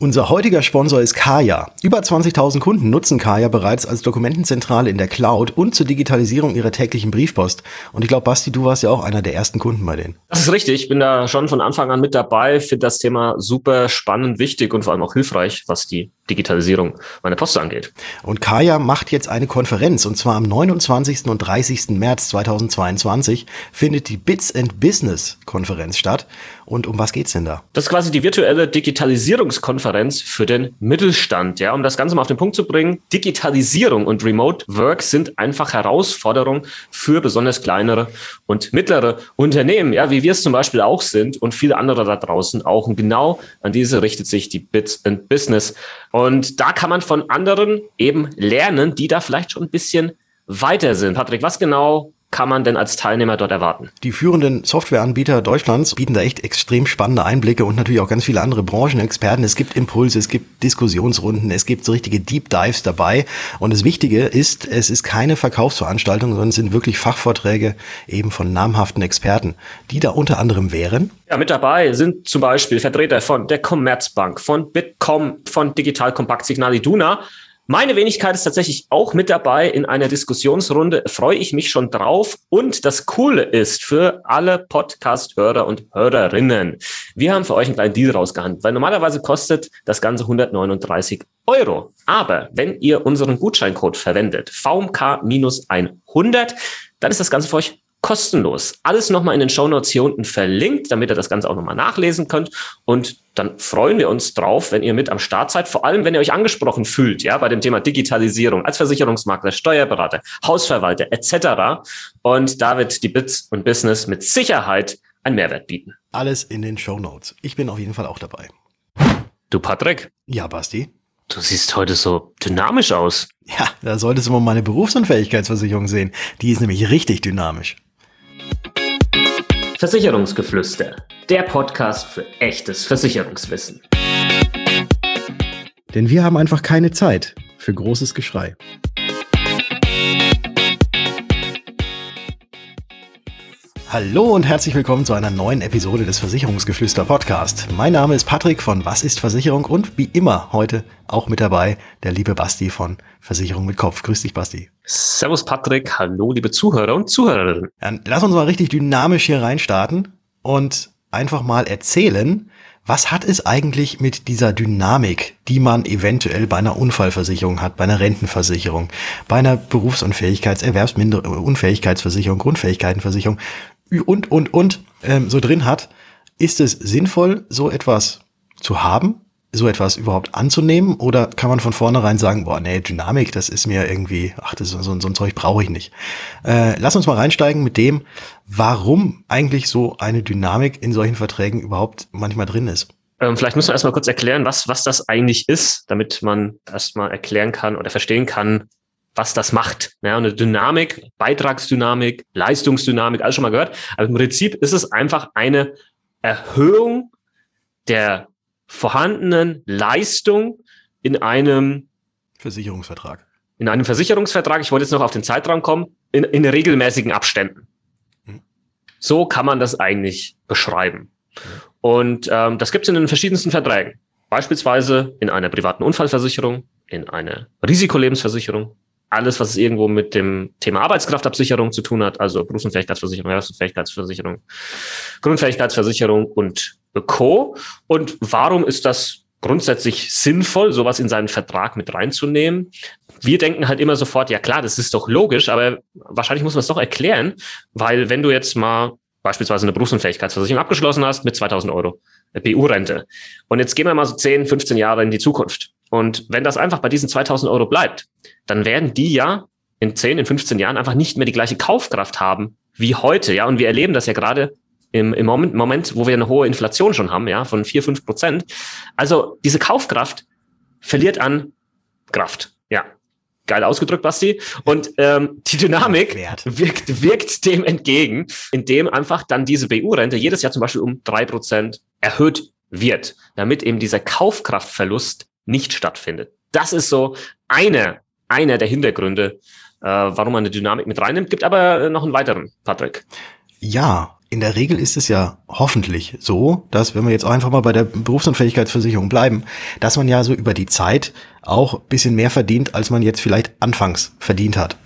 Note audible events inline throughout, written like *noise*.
Unser heutiger Sponsor ist Kaya. Über 20.000 Kunden nutzen Kaya bereits als Dokumentenzentrale in der Cloud und zur Digitalisierung ihrer täglichen Briefpost. Und ich glaube, Basti, du warst ja auch einer der ersten Kunden bei denen. Das ist richtig. Ich bin da schon von Anfang an mit dabei, finde das Thema super spannend, wichtig und vor allem auch hilfreich, was die Digitalisierung meiner Post angeht. Und Kaya macht jetzt eine Konferenz und zwar am 29. und 30. März 2022 findet die Bits and Business Konferenz statt. Und um was geht's denn da? Das ist quasi die virtuelle Digitalisierungskonferenz für den Mittelstand. Ja, um das Ganze mal auf den Punkt zu bringen. Digitalisierung und Remote Work sind einfach Herausforderungen für besonders kleinere und mittlere Unternehmen. Ja, wie wir es zum Beispiel auch sind und viele andere da draußen auch. Und genau an diese richtet sich die Bits and Business. Und da kann man von anderen eben lernen, die da vielleicht schon ein bisschen weiter sind. Patrick, was genau kann man denn als Teilnehmer dort erwarten? Die führenden Softwareanbieter Deutschlands bieten da echt extrem spannende Einblicke und natürlich auch ganz viele andere Branchenexperten. Es gibt Impulse, es gibt Diskussionsrunden, es gibt so richtige Deep Dives dabei. Und das Wichtige ist, es ist keine Verkaufsveranstaltung, sondern es sind wirklich Fachvorträge eben von namhaften Experten, die da unter anderem wären. Ja, mit dabei sind zum Beispiel Vertreter von der Commerzbank, von Bitkom, von Digital Kompakt Signal Iduna meine Wenigkeit ist tatsächlich auch mit dabei in einer Diskussionsrunde. Freue ich mich schon drauf. Und das Coole ist für alle Podcast-Hörer und Hörerinnen. Wir haben für euch einen kleinen Deal rausgehandelt, weil normalerweise kostet das Ganze 139 Euro. Aber wenn ihr unseren Gutscheincode verwendet, VMK-100, dann ist das Ganze für euch kostenlos. Alles nochmal in den Shownotes hier unten verlinkt, damit ihr das Ganze auch nochmal nachlesen könnt. Und dann freuen wir uns drauf, wenn ihr mit am Start seid, vor allem wenn ihr euch angesprochen fühlt, ja, bei dem Thema Digitalisierung als Versicherungsmakler, Steuerberater, Hausverwalter etc. Und da wird die Bits und Business mit Sicherheit einen Mehrwert bieten. Alles in den Shownotes. Ich bin auf jeden Fall auch dabei. Du Patrick? Ja, Basti. Du siehst heute so dynamisch aus. Ja, da solltest du mal meine Berufsunfähigkeitsversicherung sehen. Die ist nämlich richtig dynamisch. Versicherungsgeflüster, der Podcast für echtes Versicherungswissen. Denn wir haben einfach keine Zeit für großes Geschrei. Hallo und herzlich willkommen zu einer neuen Episode des Versicherungsgeflüster Podcast. Mein Name ist Patrick von Was ist Versicherung und wie immer heute auch mit dabei der liebe Basti von Versicherung mit Kopf. Grüß dich, Basti. Servus, Patrick. Hallo, liebe Zuhörer und Zuhörerinnen. Dann lass uns mal richtig dynamisch hier reinstarten und einfach mal erzählen, was hat es eigentlich mit dieser Dynamik, die man eventuell bei einer Unfallversicherung hat, bei einer Rentenversicherung, bei einer Berufsunfähigkeits-, Erwerbsunfähigkeitsversicherung, Grundfähigkeitenversicherung, und, und, und ähm, so drin hat, ist es sinnvoll, so etwas zu haben, so etwas überhaupt anzunehmen? Oder kann man von vornherein sagen, boah, nee, Dynamik, das ist mir irgendwie, ach, das ist so, so ein Zeug brauche ich nicht. Äh, lass uns mal reinsteigen mit dem, warum eigentlich so eine Dynamik in solchen Verträgen überhaupt manchmal drin ist. Ähm, vielleicht müssen wir erstmal kurz erklären, was, was das eigentlich ist, damit man erstmal erklären kann oder verstehen kann, was das macht. Ja, eine Dynamik, Beitragsdynamik, Leistungsdynamik, alles schon mal gehört. Aber im Prinzip ist es einfach eine Erhöhung der vorhandenen Leistung in einem Versicherungsvertrag. In einem Versicherungsvertrag, ich wollte jetzt noch auf den Zeitraum kommen, in, in regelmäßigen Abständen. Hm. So kann man das eigentlich beschreiben. Und ähm, das gibt es in den verschiedensten Verträgen. Beispielsweise in einer privaten Unfallversicherung, in einer Risikolebensversicherung, alles, was irgendwo mit dem Thema Arbeitskraftabsicherung zu tun hat, also Berufsunfähigkeitsversicherung, Erwerbsunfähigkeitsversicherung, Grundfähigkeitsversicherung und Co. Und warum ist das grundsätzlich sinnvoll, sowas in seinen Vertrag mit reinzunehmen? Wir denken halt immer sofort, ja klar, das ist doch logisch, aber wahrscheinlich muss man es doch erklären, weil wenn du jetzt mal beispielsweise eine Berufsunfähigkeitsversicherung abgeschlossen hast mit 2000 Euro BU-Rente und jetzt gehen wir mal so 10, 15 Jahre in die Zukunft und wenn das einfach bei diesen 2000 Euro bleibt, dann werden die ja in 10, in 15 Jahren einfach nicht mehr die gleiche Kaufkraft haben wie heute. Ja, und wir erleben das ja gerade im, im Moment, Moment, wo wir eine hohe Inflation schon haben, ja, von 4, 5 Prozent. Also diese Kaufkraft verliert an Kraft. Ja, geil ausgedrückt, Basti. Und ähm, die Dynamik wirkt, wirkt dem entgegen, indem einfach dann diese BU-Rente jedes Jahr zum Beispiel um drei Prozent erhöht wird, damit eben dieser Kaufkraftverlust nicht stattfindet. Das ist so eine, einer der Hintergründe, äh, warum man eine Dynamik mit reinnimmt. Gibt aber noch einen weiteren, Patrick. Ja, in der Regel ist es ja hoffentlich so, dass wenn wir jetzt einfach mal bei der Berufsunfähigkeitsversicherung bleiben, dass man ja so über die Zeit auch bisschen mehr verdient, als man jetzt vielleicht anfangs verdient hat.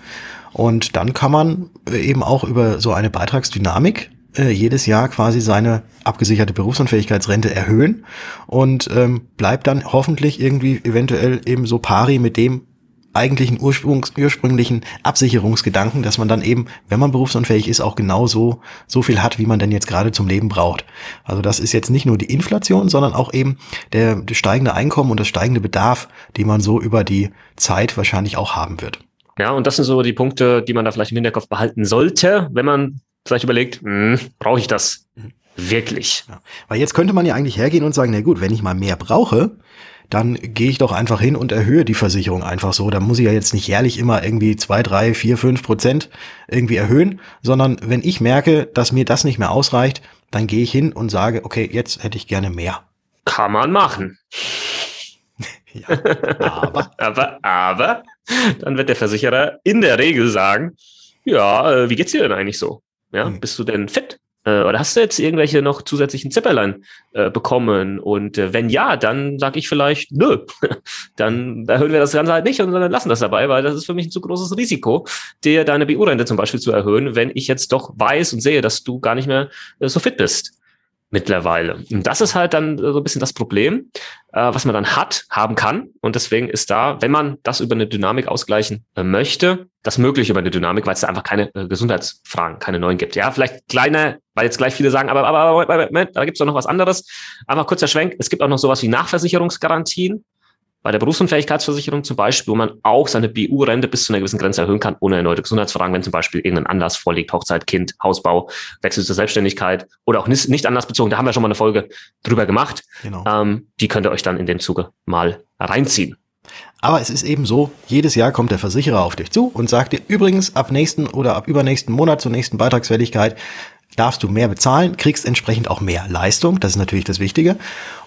Und dann kann man äh, eben auch über so eine Beitragsdynamik äh, jedes Jahr quasi seine abgesicherte Berufsunfähigkeitsrente erhöhen und ähm, bleibt dann hoffentlich irgendwie eventuell eben so pari mit dem eigentlichen Ursprungs ursprünglichen Absicherungsgedanken, dass man dann eben, wenn man berufsunfähig ist, auch genau so, viel hat, wie man denn jetzt gerade zum Leben braucht. Also das ist jetzt nicht nur die Inflation, sondern auch eben der, der steigende Einkommen und das steigende Bedarf, die man so über die Zeit wahrscheinlich auch haben wird. Ja, und das sind so die Punkte, die man da vielleicht im Hinterkopf behalten sollte, wenn man vielleicht überlegt, hm, brauche ich das mhm. wirklich? Ja. Weil jetzt könnte man ja eigentlich hergehen und sagen, na gut, wenn ich mal mehr brauche, dann gehe ich doch einfach hin und erhöhe die Versicherung einfach so. Da muss ich ja jetzt nicht jährlich immer irgendwie zwei, drei, vier, fünf Prozent irgendwie erhöhen, sondern wenn ich merke, dass mir das nicht mehr ausreicht, dann gehe ich hin und sage, okay, jetzt hätte ich gerne mehr. Kann man machen. *laughs* ja, aber. *laughs* aber, aber, dann wird der Versicherer in der Regel sagen, ja, äh, wie geht's dir denn eigentlich so? Ja, hm. bist du denn fit? Äh, oder hast du jetzt irgendwelche noch zusätzlichen Zipperlein äh, bekommen? Und äh, wenn ja, dann sage ich vielleicht, nö, *laughs* dann erhöhen wir das Ganze halt nicht und dann lassen das dabei, weil das ist für mich ein zu großes Risiko, dir deine BU-Rente zum Beispiel zu erhöhen, wenn ich jetzt doch weiß und sehe, dass du gar nicht mehr äh, so fit bist mittlerweile. Und das ist halt dann so ein bisschen das Problem, äh, was man dann hat, haben kann. Und deswegen ist da, wenn man das über eine Dynamik ausgleichen äh, möchte, das möglich über eine Dynamik, weil es da einfach keine äh, Gesundheitsfragen, keine neuen gibt. Ja, vielleicht kleine, weil jetzt gleich viele sagen, aber, aber, aber, aber Moment, da gibt es doch noch was anderes. Einmal kurzer Schwenk. Es gibt auch noch sowas wie Nachversicherungsgarantien bei der Berufsunfähigkeitsversicherung zum Beispiel, wo man auch seine BU-Rente bis zu einer gewissen Grenze erhöhen kann, ohne erneute Gesundheitsfragen, wenn zum Beispiel irgendein Anlass vorliegt, Hochzeit, Kind, Hausbau, Wechsel zur Selbstständigkeit oder auch nicht, nicht anlassbezogen. Da haben wir schon mal eine Folge drüber gemacht. Genau. Ähm, die könnt ihr euch dann in dem Zuge mal reinziehen. Aber es ist eben so, jedes Jahr kommt der Versicherer auf dich zu und sagt dir übrigens ab nächsten oder ab übernächsten Monat zur nächsten Beitragsfälligkeit darfst du mehr bezahlen, kriegst entsprechend auch mehr Leistung. Das ist natürlich das Wichtige.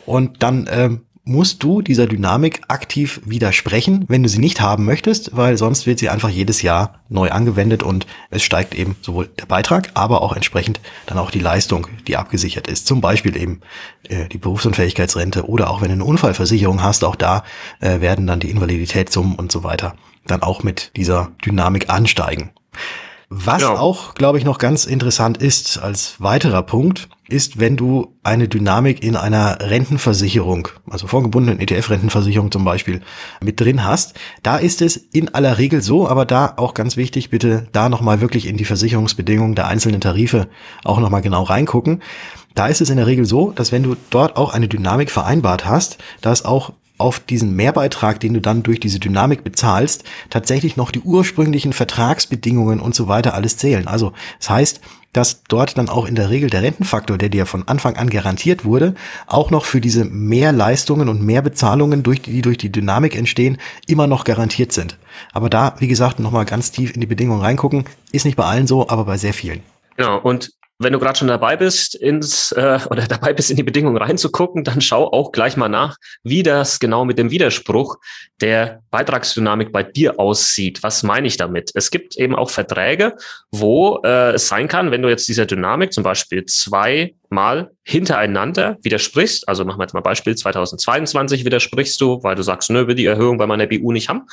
Und dann ähm, musst du dieser Dynamik aktiv widersprechen, wenn du sie nicht haben möchtest, weil sonst wird sie einfach jedes Jahr neu angewendet und es steigt eben sowohl der Beitrag, aber auch entsprechend dann auch die Leistung, die abgesichert ist. Zum Beispiel eben äh, die Berufsunfähigkeitsrente oder auch wenn du eine Unfallversicherung hast, auch da äh, werden dann die Invaliditätssummen und so weiter dann auch mit dieser Dynamik ansteigen. Was ja. auch, glaube ich, noch ganz interessant ist als weiterer Punkt, ist, wenn du eine Dynamik in einer Rentenversicherung, also vorgebundenen ETF-Rentenversicherung zum Beispiel, mit drin hast. Da ist es in aller Regel so, aber da auch ganz wichtig, bitte da nochmal wirklich in die Versicherungsbedingungen der einzelnen Tarife auch nochmal genau reingucken. Da ist es in der Regel so, dass wenn du dort auch eine Dynamik vereinbart hast, dass auch auf diesen Mehrbeitrag, den du dann durch diese Dynamik bezahlst, tatsächlich noch die ursprünglichen Vertragsbedingungen und so weiter alles zählen. Also das heißt, dass dort dann auch in der Regel der Rentenfaktor, der dir von Anfang an garantiert wurde, auch noch für diese Mehrleistungen und Mehrbezahlungen, durch die, die durch die Dynamik entstehen, immer noch garantiert sind. Aber da, wie gesagt, nochmal ganz tief in die Bedingungen reingucken, ist nicht bei allen so, aber bei sehr vielen. Genau, und wenn du gerade schon dabei bist, ins äh, *laughs* oder dabei bist, in die Bedingungen reinzugucken, dann schau auch gleich mal nach, wie das genau mit dem Widerspruch der Beitragsdynamik bei dir aussieht. Was meine ich damit? Es gibt eben auch Verträge, wo äh, es sein kann, wenn du jetzt dieser Dynamik zum Beispiel zweimal hintereinander widersprichst, also machen wir jetzt mal Beispiel 2022 widersprichst du, weil du sagst, nö, will die Erhöhung bei meiner BU nicht haben,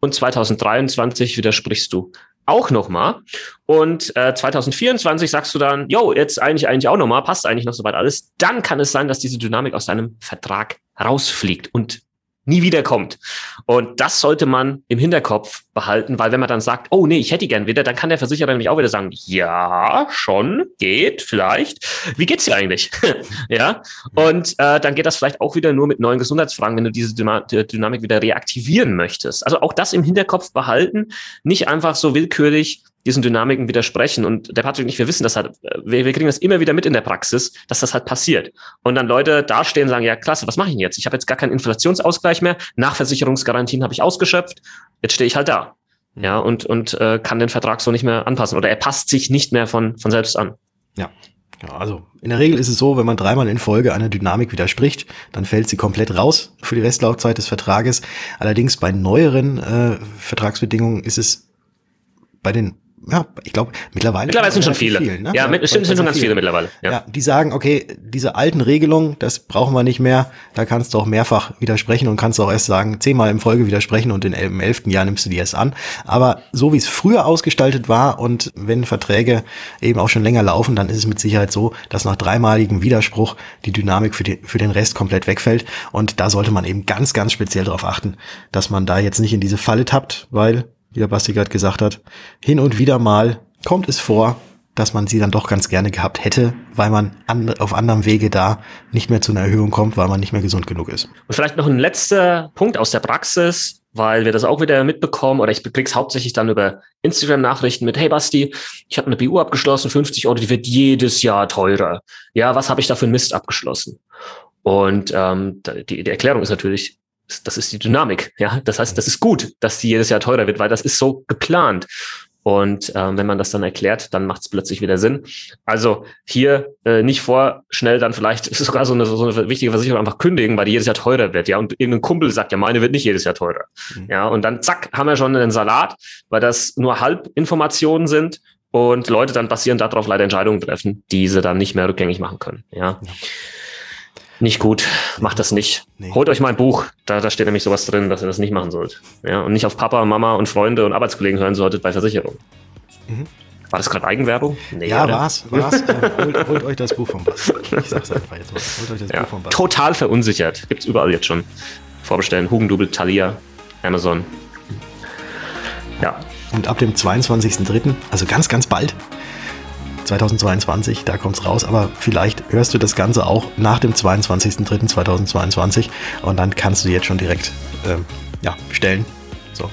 und 2023 widersprichst du auch nochmal. Und äh, 2024 sagst du dann, jo, jetzt eigentlich eigentlich auch nochmal, passt eigentlich noch soweit alles. Dann kann es sein, dass diese Dynamik aus deinem Vertrag rausfliegt und nie wiederkommt. Und das sollte man im Hinterkopf behalten, weil wenn man dann sagt, oh nee, ich hätte gern wieder, dann kann der Versicherer nämlich auch wieder sagen, ja, schon, geht, vielleicht. Wie geht's dir eigentlich? *laughs* ja. Und äh, dann geht das vielleicht auch wieder nur mit neuen Gesundheitsfragen, wenn du diese Dynamik wieder reaktivieren möchtest. Also auch das im Hinterkopf behalten, nicht einfach so willkürlich diesen Dynamiken widersprechen. Und der Patrick und ich, wir wissen das halt, wir, wir kriegen das immer wieder mit in der Praxis, dass das halt passiert. Und dann Leute dastehen und sagen, ja klasse, was mache ich denn jetzt? Ich habe jetzt gar keinen Inflationsausgleich mehr, Nachversicherungsgarantien habe ich ausgeschöpft, jetzt stehe ich halt da. Ja, und, und äh, kann den Vertrag so nicht mehr anpassen. Oder er passt sich nicht mehr von, von selbst an. Ja. Ja, also in der Regel ist es so, wenn man dreimal in Folge einer Dynamik widerspricht, dann fällt sie komplett raus für die Restlaufzeit des Vertrages. Allerdings bei neueren äh, Vertragsbedingungen ist es bei den ja, ich glaube, mittlerweile. Mittlerweile sind schon viele. Viel, ne? Ja, mit, stimmt, sind schon ganz viele, viele mittlerweile. Ja. ja. die sagen, okay, diese alten Regelungen, das brauchen wir nicht mehr. Da kannst du auch mehrfach widersprechen und kannst auch erst sagen, zehnmal im Folge widersprechen und in, im elften Jahr nimmst du die erst an. Aber so wie es früher ausgestaltet war und wenn Verträge eben auch schon länger laufen, dann ist es mit Sicherheit so, dass nach dreimaligem Widerspruch die Dynamik für, die, für den Rest komplett wegfällt. Und da sollte man eben ganz, ganz speziell darauf achten, dass man da jetzt nicht in diese Falle tappt, weil wie der Basti gerade gesagt hat, hin und wieder mal kommt es vor, dass man sie dann doch ganz gerne gehabt hätte, weil man an, auf anderem Wege da nicht mehr zu einer Erhöhung kommt, weil man nicht mehr gesund genug ist. Und vielleicht noch ein letzter Punkt aus der Praxis, weil wir das auch wieder mitbekommen, oder ich krieg's hauptsächlich dann über Instagram-Nachrichten mit, hey Basti, ich habe eine BU abgeschlossen, 50 Euro, die wird jedes Jahr teurer. Ja, was habe ich da für einen Mist abgeschlossen? Und ähm, die, die Erklärung ist natürlich, das ist die Dynamik. Ja, das heißt, das ist gut, dass die jedes Jahr teurer wird, weil das ist so geplant. Und ähm, wenn man das dann erklärt, dann macht es plötzlich wieder Sinn. Also hier äh, nicht vorschnell dann vielleicht, ist *laughs* sogar so eine, so eine wichtige Versicherung einfach kündigen, weil die jedes Jahr teurer wird, ja. Und irgendein Kumpel sagt, ja, meine wird nicht jedes Jahr teurer. Mhm. Ja, und dann zack, haben wir schon einen Salat, weil das nur Halbinformationen sind und Leute dann basierend darauf leider Entscheidungen treffen, die sie dann nicht mehr rückgängig machen können. Ja. ja. Nicht gut, macht das nicht. Nee. Holt euch mal ein Buch, da, da steht nämlich sowas drin, dass ihr das nicht machen sollt. Ja, und nicht auf Papa, Mama und Freunde und Arbeitskollegen hören solltet bei Versicherung. Mhm. War das gerade Eigenwerbung? Nee, ja, oder? war's, war's. *laughs* äh, holt, holt, euch das Buch vom Bass. Ich sag's einfach jetzt. Holt euch das ja, Buch vom Bass. Total verunsichert. Gibt's überall jetzt schon. Vorbestellen. Hugendubel, Thalia, Amazon. Ja. Und ab dem 22.03., also ganz, ganz bald, 2022, da kommt es raus, aber vielleicht hörst du das Ganze auch nach dem 22.03.2022 und dann kannst du jetzt schon direkt ähm, ja, bestellen. So.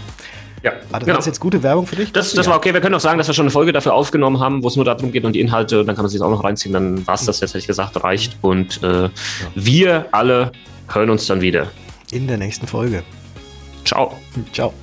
Ja, war das genau. jetzt gute Werbung für dich? Das, das ja. war okay. Wir können auch sagen, dass wir schon eine Folge dafür aufgenommen haben, wo es nur darum geht und die Inhalte, dann kann man sich auch noch reinziehen. Dann war es das jetzt, hätte ich gesagt, reicht. Und äh, ja. wir alle hören uns dann wieder. In der nächsten Folge. Ciao. Ciao.